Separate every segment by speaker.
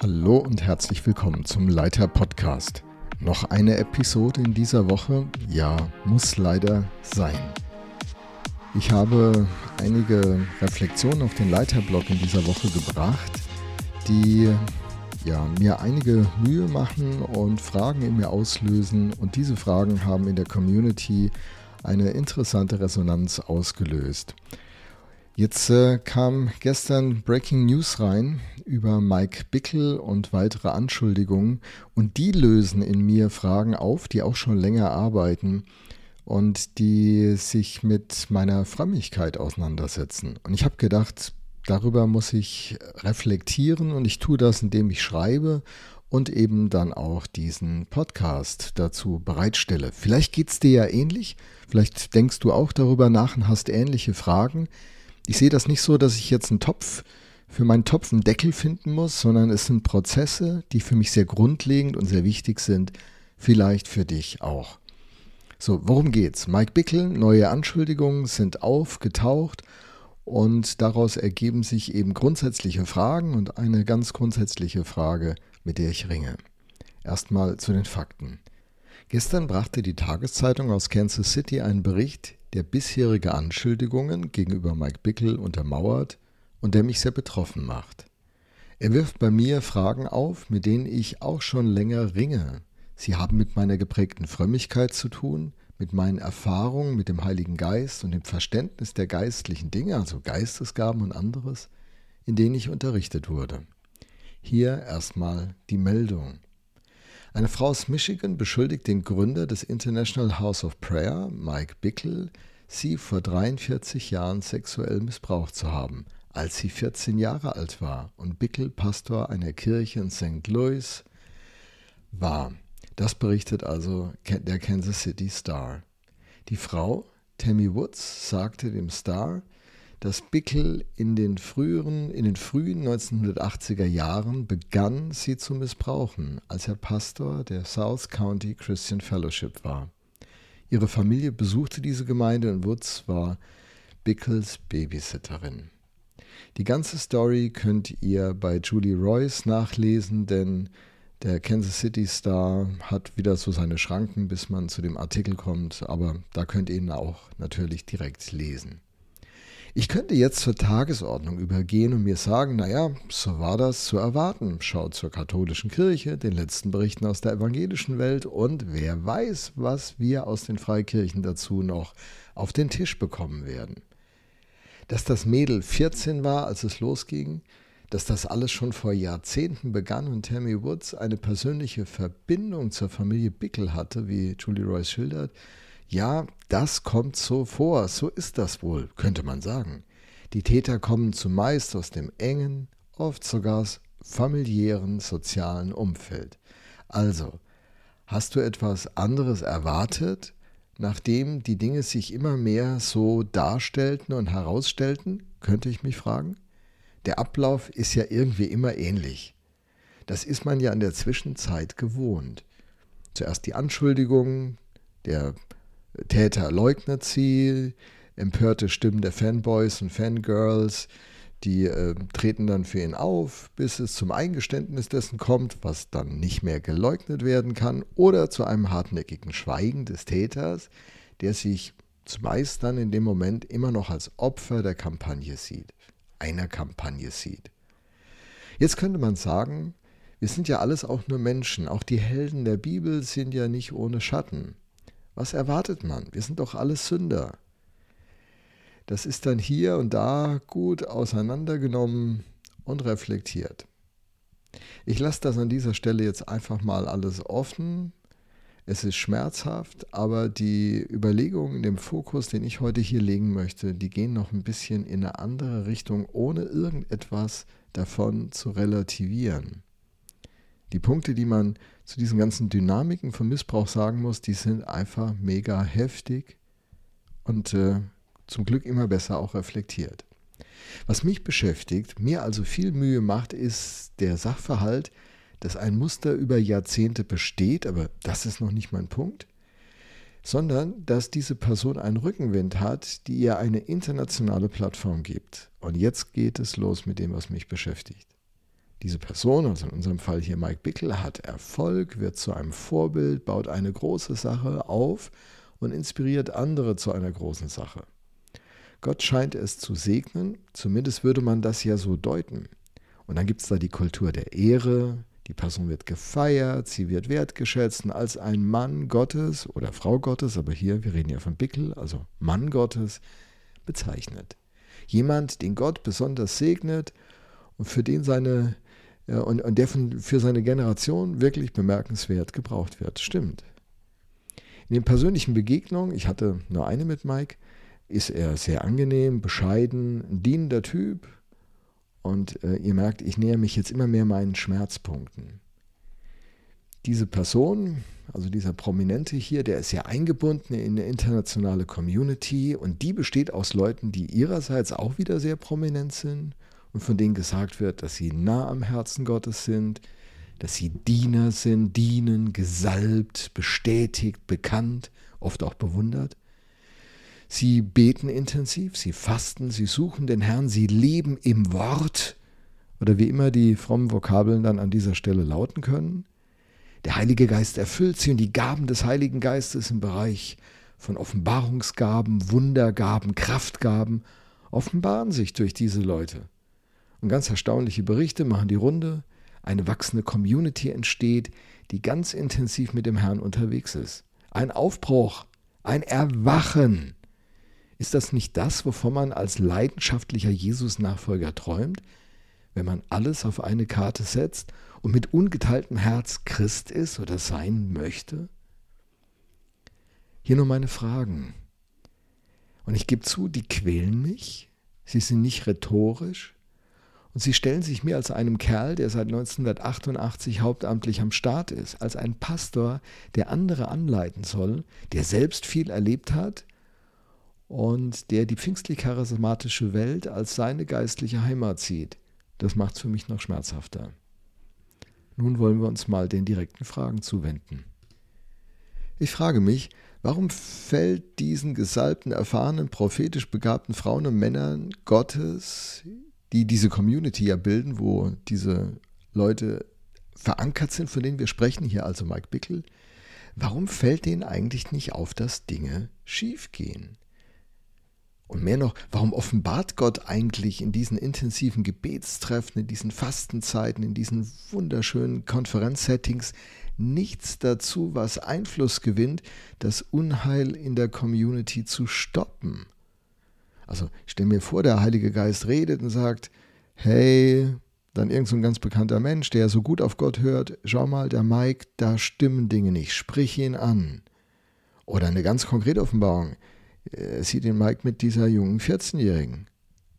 Speaker 1: Hallo und herzlich willkommen zum Leiter Podcast. Noch eine Episode in dieser Woche? Ja, muss leider sein. Ich habe einige Reflexionen auf den Leiterblog in dieser Woche gebracht, die ja, mir einige Mühe machen und Fragen in mir auslösen. Und diese Fragen haben in der Community eine interessante Resonanz ausgelöst. Jetzt äh, kam gestern Breaking News rein über Mike Bickel und weitere Anschuldigungen und die lösen in mir Fragen auf, die auch schon länger arbeiten und die sich mit meiner Frömmigkeit auseinandersetzen. Und ich habe gedacht, darüber muss ich reflektieren und ich tue das, indem ich schreibe und eben dann auch diesen Podcast dazu bereitstelle. Vielleicht geht es dir ja ähnlich, vielleicht denkst du auch darüber nach und hast ähnliche Fragen. Ich sehe das nicht so, dass ich jetzt einen Topf für meinen Topf einen Deckel finden muss, sondern es sind Prozesse, die für mich sehr grundlegend und sehr wichtig sind, vielleicht für dich auch. So, worum geht's? Mike Bickel, neue Anschuldigungen sind aufgetaucht und daraus ergeben sich eben grundsätzliche Fragen und eine ganz grundsätzliche Frage, mit der ich ringe. Erstmal zu den Fakten. Gestern brachte die Tageszeitung aus Kansas City einen Bericht, der bisherige Anschuldigungen gegenüber Mike Bickel untermauert und der mich sehr betroffen macht. Er wirft bei mir Fragen auf, mit denen ich auch schon länger ringe. Sie haben mit meiner geprägten Frömmigkeit zu tun, mit meinen Erfahrungen mit dem Heiligen Geist und dem Verständnis der geistlichen Dinge, also Geistesgaben und anderes, in denen ich unterrichtet wurde. Hier erstmal die Meldung. Eine Frau aus Michigan beschuldigt den Gründer des International House of Prayer, Mike Bickel, sie vor 43 Jahren sexuell missbraucht zu haben, als sie 14 Jahre alt war und Bickel Pastor einer Kirche in St. Louis war. Das berichtet also der Kansas City Star. Die Frau, Tammy Woods, sagte dem Star, dass Bickel in den früheren, in den frühen 1980er Jahren begann, sie zu missbrauchen, als er Pastor der South County Christian Fellowship war. Ihre Familie besuchte diese Gemeinde und Woods war Bickels Babysitterin. Die ganze Story könnt ihr bei Julie Royce nachlesen, denn der Kansas City Star hat wieder so seine Schranken, bis man zu dem Artikel kommt, aber da könnt ihr ihn auch natürlich direkt lesen. Ich könnte jetzt zur Tagesordnung übergehen und mir sagen, naja, so war das zu erwarten. Schaut zur katholischen Kirche, den letzten Berichten aus der evangelischen Welt und wer weiß, was wir aus den Freikirchen dazu noch auf den Tisch bekommen werden. Dass das Mädel 14 war, als es losging, dass das alles schon vor Jahrzehnten begann und Tammy Woods eine persönliche Verbindung zur Familie Bickel hatte, wie Julie Royce schildert, ja, das kommt so vor, so ist das wohl, könnte man sagen. Die Täter kommen zumeist aus dem engen, oft sogar familiären, sozialen Umfeld. Also, hast du etwas anderes erwartet, nachdem die Dinge sich immer mehr so darstellten und herausstellten, könnte ich mich fragen? Der Ablauf ist ja irgendwie immer ähnlich. Das ist man ja in der Zwischenzeit gewohnt. Zuerst die Anschuldigungen, der Täter leugnet sie, empörte Stimmen der Fanboys und Fangirls, die äh, treten dann für ihn auf, bis es zum Eingeständnis dessen kommt, was dann nicht mehr geleugnet werden kann, oder zu einem hartnäckigen Schweigen des Täters, der sich zumeist dann in dem Moment immer noch als Opfer der Kampagne sieht, einer Kampagne sieht. Jetzt könnte man sagen, wir sind ja alles auch nur Menschen, auch die Helden der Bibel sind ja nicht ohne Schatten. Was erwartet man? Wir sind doch alle Sünder. Das ist dann hier und da gut auseinandergenommen und reflektiert. Ich lasse das an dieser Stelle jetzt einfach mal alles offen. Es ist schmerzhaft, aber die Überlegungen, dem Fokus, den ich heute hier legen möchte, die gehen noch ein bisschen in eine andere Richtung, ohne irgendetwas davon zu relativieren. Die Punkte, die man zu diesen ganzen Dynamiken von Missbrauch sagen muss, die sind einfach mega heftig und äh, zum Glück immer besser auch reflektiert. Was mich beschäftigt, mir also viel Mühe macht, ist der Sachverhalt, dass ein Muster über Jahrzehnte besteht, aber das ist noch nicht mein Punkt, sondern dass diese Person einen Rückenwind hat, die ihr eine internationale Plattform gibt. Und jetzt geht es los mit dem, was mich beschäftigt. Diese Person, also in unserem Fall hier Mike Bickel, hat Erfolg, wird zu einem Vorbild, baut eine große Sache auf und inspiriert andere zu einer großen Sache. Gott scheint es zu segnen, zumindest würde man das ja so deuten. Und dann gibt es da die Kultur der Ehre, die Person wird gefeiert, sie wird wertgeschätzt und als ein Mann Gottes oder Frau Gottes, aber hier, wir reden ja von Bickel, also Mann Gottes, bezeichnet. Jemand, den Gott besonders segnet und für den seine ja, und, und der von, für seine Generation wirklich bemerkenswert gebraucht wird. Stimmt. In den persönlichen Begegnungen, ich hatte nur eine mit Mike, ist er sehr angenehm, bescheiden, ein dienender Typ, und äh, ihr merkt, ich näher mich jetzt immer mehr meinen Schmerzpunkten. Diese Person, also dieser Prominente hier, der ist ja eingebunden in eine internationale Community und die besteht aus Leuten, die ihrerseits auch wieder sehr prominent sind und von denen gesagt wird, dass sie nah am Herzen Gottes sind, dass sie Diener sind, dienen, gesalbt, bestätigt, bekannt, oft auch bewundert. Sie beten intensiv, sie fasten, sie suchen den Herrn, sie leben im Wort oder wie immer die frommen Vokabeln dann an dieser Stelle lauten können. Der Heilige Geist erfüllt sie und die Gaben des Heiligen Geistes im Bereich von Offenbarungsgaben, Wundergaben, Kraftgaben offenbaren sich durch diese Leute. Und ganz erstaunliche Berichte machen die Runde. Eine wachsende Community entsteht, die ganz intensiv mit dem Herrn unterwegs ist. Ein Aufbruch, ein Erwachen ist das nicht das, wovon man als leidenschaftlicher Jesus-Nachfolger träumt, wenn man alles auf eine Karte setzt und mit ungeteiltem Herz Christ ist oder sein möchte? Hier nur meine Fragen. Und ich gebe zu, die quälen mich. Sie sind nicht rhetorisch. Und sie stellen sich mir als einem Kerl, der seit 1988 hauptamtlich am Start ist, als ein Pastor, der andere anleiten soll, der selbst viel erlebt hat, und der die pfingstlich-charismatische Welt als seine geistliche Heimat sieht. Das macht es für mich noch schmerzhafter. Nun wollen wir uns mal den direkten Fragen zuwenden. Ich frage mich, warum fällt diesen gesalbten, erfahrenen, prophetisch begabten Frauen und Männern Gottes, die diese Community ja bilden, wo diese Leute verankert sind, von denen wir sprechen, hier also Mike Bickel, warum fällt denen eigentlich nicht auf, dass Dinge schiefgehen? Und mehr noch, warum offenbart Gott eigentlich in diesen intensiven Gebetstreffen, in diesen Fastenzeiten, in diesen wunderschönen Konferenzsettings nichts dazu, was Einfluss gewinnt, das Unheil in der Community zu stoppen? Also stell mir vor, der Heilige Geist redet und sagt, hey, dann irgend so ein ganz bekannter Mensch, der so gut auf Gott hört, schau mal, der Mike, da stimmen Dinge nicht, sprich ihn an. Oder eine ganz konkrete Offenbarung, er sieht den Mike mit dieser jungen 14-Jährigen.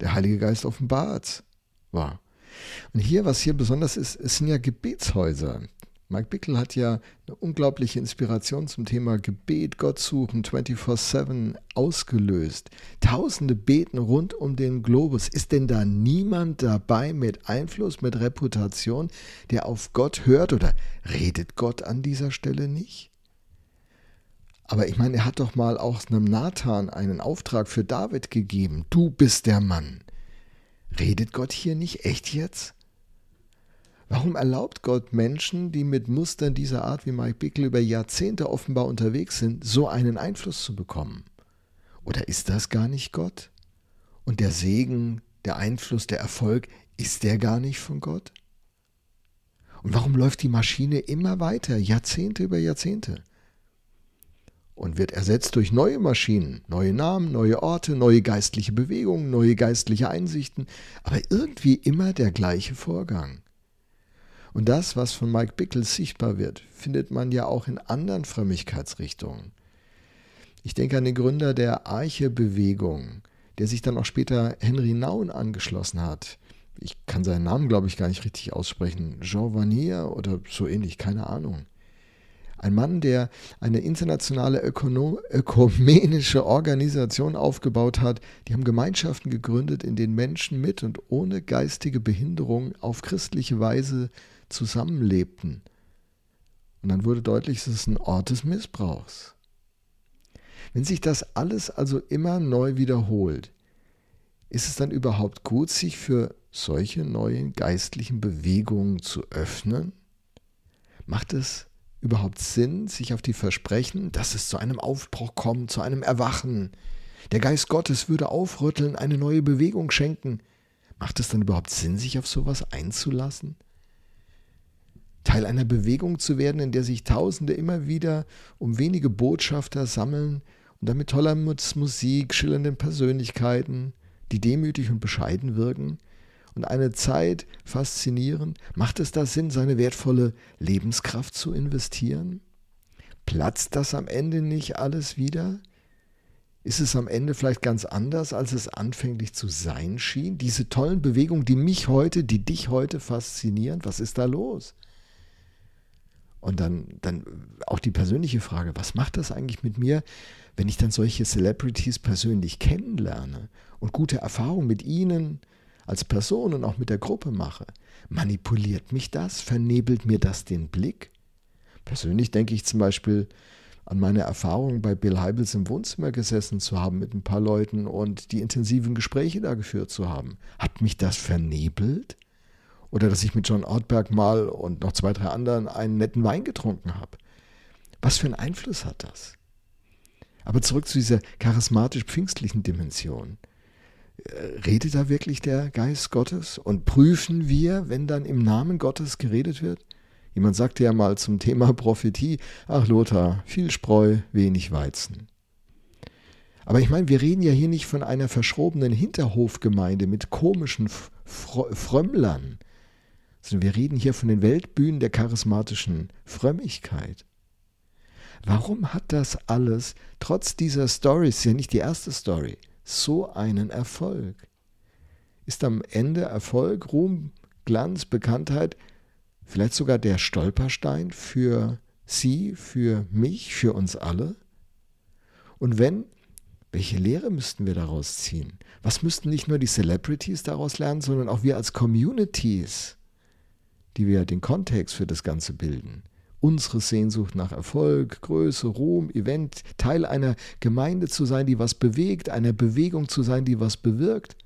Speaker 1: Der Heilige Geist offenbart war. Und hier, was hier besonders ist, es sind ja Gebetshäuser. Mike Bickel hat ja eine unglaubliche Inspiration zum Thema Gebet, Gott suchen 24-7 ausgelöst. Tausende beten rund um den Globus. Ist denn da niemand dabei mit Einfluss, mit Reputation, der auf Gott hört oder redet Gott an dieser Stelle nicht? Aber ich meine, er hat doch mal auch einem Nathan einen Auftrag für David gegeben. Du bist der Mann. Redet Gott hier nicht echt jetzt? Warum erlaubt Gott Menschen, die mit Mustern dieser Art wie Mike Bickel über Jahrzehnte offenbar unterwegs sind, so einen Einfluss zu bekommen? Oder ist das gar nicht Gott? Und der Segen, der Einfluss, der Erfolg, ist der gar nicht von Gott? Und warum läuft die Maschine immer weiter, Jahrzehnte über Jahrzehnte? Und wird ersetzt durch neue Maschinen, neue Namen, neue Orte, neue geistliche Bewegungen, neue geistliche Einsichten, aber irgendwie immer der gleiche Vorgang. Und das, was von Mike Bickles sichtbar wird, findet man ja auch in anderen Frömmigkeitsrichtungen. Ich denke an den Gründer der Arche-Bewegung, der sich dann auch später Henry Naun angeschlossen hat. Ich kann seinen Namen, glaube ich, gar nicht richtig aussprechen. Jean Vanier oder so ähnlich, keine Ahnung. Ein Mann, der eine internationale Ökonom ökumenische Organisation aufgebaut hat. Die haben Gemeinschaften gegründet, in denen Menschen mit und ohne geistige Behinderung auf christliche Weise zusammenlebten. Und dann wurde deutlich, es ist ein Ort des Missbrauchs. Wenn sich das alles also immer neu wiederholt, ist es dann überhaupt gut, sich für solche neuen geistlichen Bewegungen zu öffnen? Macht es überhaupt Sinn, sich auf die Versprechen, dass es zu einem Aufbruch kommt, zu einem Erwachen, der Geist Gottes würde aufrütteln, eine neue Bewegung schenken? Macht es dann überhaupt Sinn, sich auf sowas einzulassen? Teil einer Bewegung zu werden, in der sich Tausende immer wieder um wenige Botschafter sammeln und damit toller Musik, schillernden Persönlichkeiten, die demütig und bescheiden wirken und eine Zeit faszinieren, macht es da Sinn, seine wertvolle Lebenskraft zu investieren? Platzt das am Ende nicht alles wieder? Ist es am Ende vielleicht ganz anders, als es anfänglich zu sein schien? Diese tollen Bewegungen, die mich heute, die dich heute faszinieren, was ist da los? Und dann, dann auch die persönliche Frage, was macht das eigentlich mit mir, wenn ich dann solche Celebrities persönlich kennenlerne und gute Erfahrungen mit ihnen als Person und auch mit der Gruppe mache? Manipuliert mich das? Vernebelt mir das den Blick? Persönlich denke ich zum Beispiel an meine Erfahrung bei Bill Heibels im Wohnzimmer gesessen zu haben mit ein paar Leuten und die intensiven Gespräche da geführt zu haben. Hat mich das vernebelt? Oder dass ich mit John Ortberg mal und noch zwei, drei anderen einen netten Wein getrunken habe. Was für einen Einfluss hat das? Aber zurück zu dieser charismatisch-pfingstlichen Dimension. Äh, redet da wirklich der Geist Gottes? Und prüfen wir, wenn dann im Namen Gottes geredet wird? Jemand sagte ja mal zum Thema Prophetie, ach Lothar, viel Spreu, wenig Weizen. Aber ich meine, wir reden ja hier nicht von einer verschrobenen Hinterhofgemeinde mit komischen Frömmlern, sondern wir reden hier von den Weltbühnen der charismatischen Frömmigkeit. Warum hat das alles, trotz dieser Story, ist ja nicht die erste Story, so einen Erfolg? Ist am Ende Erfolg, Ruhm, Glanz, Bekanntheit vielleicht sogar der Stolperstein für Sie, für mich, für uns alle? Und wenn, welche Lehre müssten wir daraus ziehen? Was müssten nicht nur die Celebrities daraus lernen, sondern auch wir als Communities? die wir den Kontext für das Ganze bilden. Unsere Sehnsucht nach Erfolg, Größe, Ruhm, Event, Teil einer Gemeinde zu sein, die was bewegt, einer Bewegung zu sein, die was bewirkt.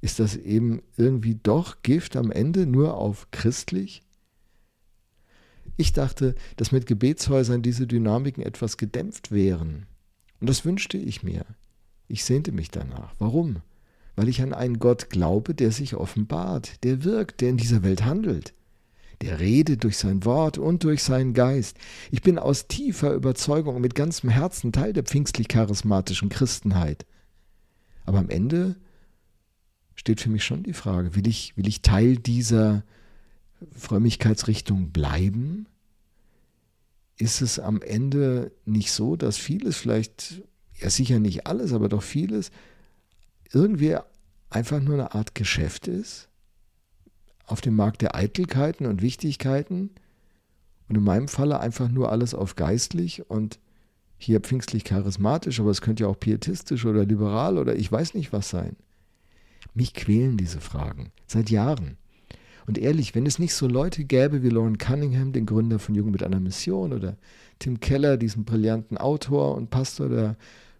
Speaker 1: Ist das eben irgendwie doch Gift am Ende nur auf christlich? Ich dachte, dass mit Gebetshäusern diese Dynamiken etwas gedämpft wären. Und das wünschte ich mir. Ich sehnte mich danach. Warum? weil ich an einen Gott glaube, der sich offenbart, der wirkt, der in dieser Welt handelt. Der redet durch sein Wort und durch seinen Geist. Ich bin aus tiefer Überzeugung und mit ganzem Herzen Teil der pfingstlich-charismatischen Christenheit. Aber am Ende steht für mich schon die Frage, will ich, will ich Teil dieser Frömmigkeitsrichtung bleiben? Ist es am Ende nicht so, dass vieles vielleicht, ja sicher nicht alles, aber doch vieles, irgendwie einfach nur eine Art Geschäft ist, auf dem Markt der Eitelkeiten und Wichtigkeiten und in meinem Falle einfach nur alles auf geistlich und hier pfingstlich charismatisch, aber es könnte ja auch pietistisch oder liberal oder ich weiß nicht was sein. Mich quälen diese Fragen seit Jahren. Und ehrlich, wenn es nicht so Leute gäbe wie Lauren Cunningham, den Gründer von Jugend mit einer Mission, oder Tim Keller, diesen brillanten Autor und Pastor der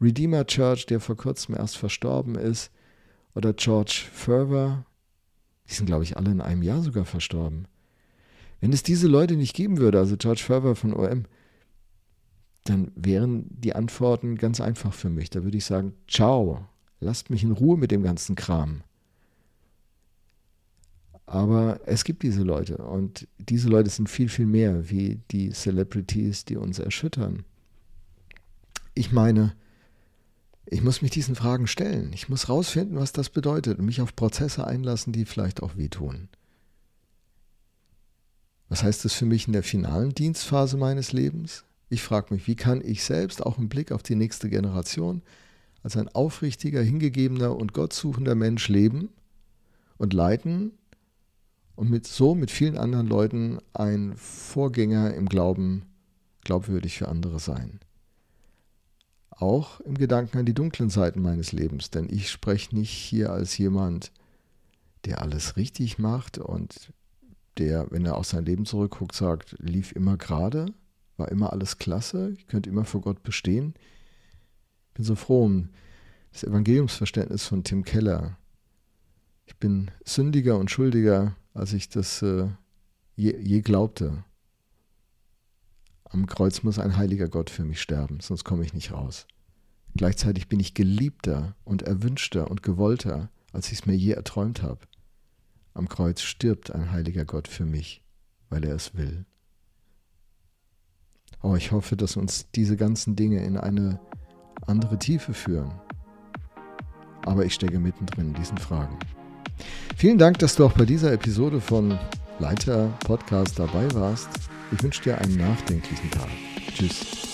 Speaker 1: Redeemer Church, der vor kurzem erst verstorben ist, oder George Ferver, die sind, glaube ich, alle in einem Jahr sogar verstorben. Wenn es diese Leute nicht geben würde, also George Ferver von OM, dann wären die Antworten ganz einfach für mich. Da würde ich sagen, ciao, lasst mich in Ruhe mit dem ganzen Kram. Aber es gibt diese Leute und diese Leute sind viel, viel mehr wie die Celebrities, die uns erschüttern. Ich meine, ich muss mich diesen Fragen stellen. Ich muss rausfinden, was das bedeutet und mich auf Prozesse einlassen, die vielleicht auch wehtun. Was heißt das für mich in der finalen Dienstphase meines Lebens? Ich frage mich, wie kann ich selbst auch im Blick auf die nächste Generation als ein aufrichtiger, hingegebener und gottsuchender Mensch leben und leiten und mit so mit vielen anderen Leuten ein Vorgänger im Glauben glaubwürdig für andere sein auch im Gedanken an die dunklen Seiten meines Lebens, denn ich spreche nicht hier als jemand, der alles richtig macht und der, wenn er auf sein Leben zurückguckt, sagt, lief immer gerade, war immer alles klasse, ich könnte immer vor Gott bestehen. Ich bin so froh um das Evangeliumsverständnis von Tim Keller. Ich bin sündiger und schuldiger, als ich das äh, je, je glaubte. Am Kreuz muss ein heiliger Gott für mich sterben, sonst komme ich nicht raus. Gleichzeitig bin ich geliebter und erwünschter und gewollter, als ich es mir je erträumt habe. Am Kreuz stirbt ein heiliger Gott für mich, weil er es will. Oh, ich hoffe, dass uns diese ganzen Dinge in eine andere Tiefe führen. Aber ich stecke mittendrin in diesen Fragen. Vielen Dank, dass du auch bei dieser Episode von Leiter Podcast dabei warst. Ich wünsche dir einen nachdenklichen Tag. Tschüss.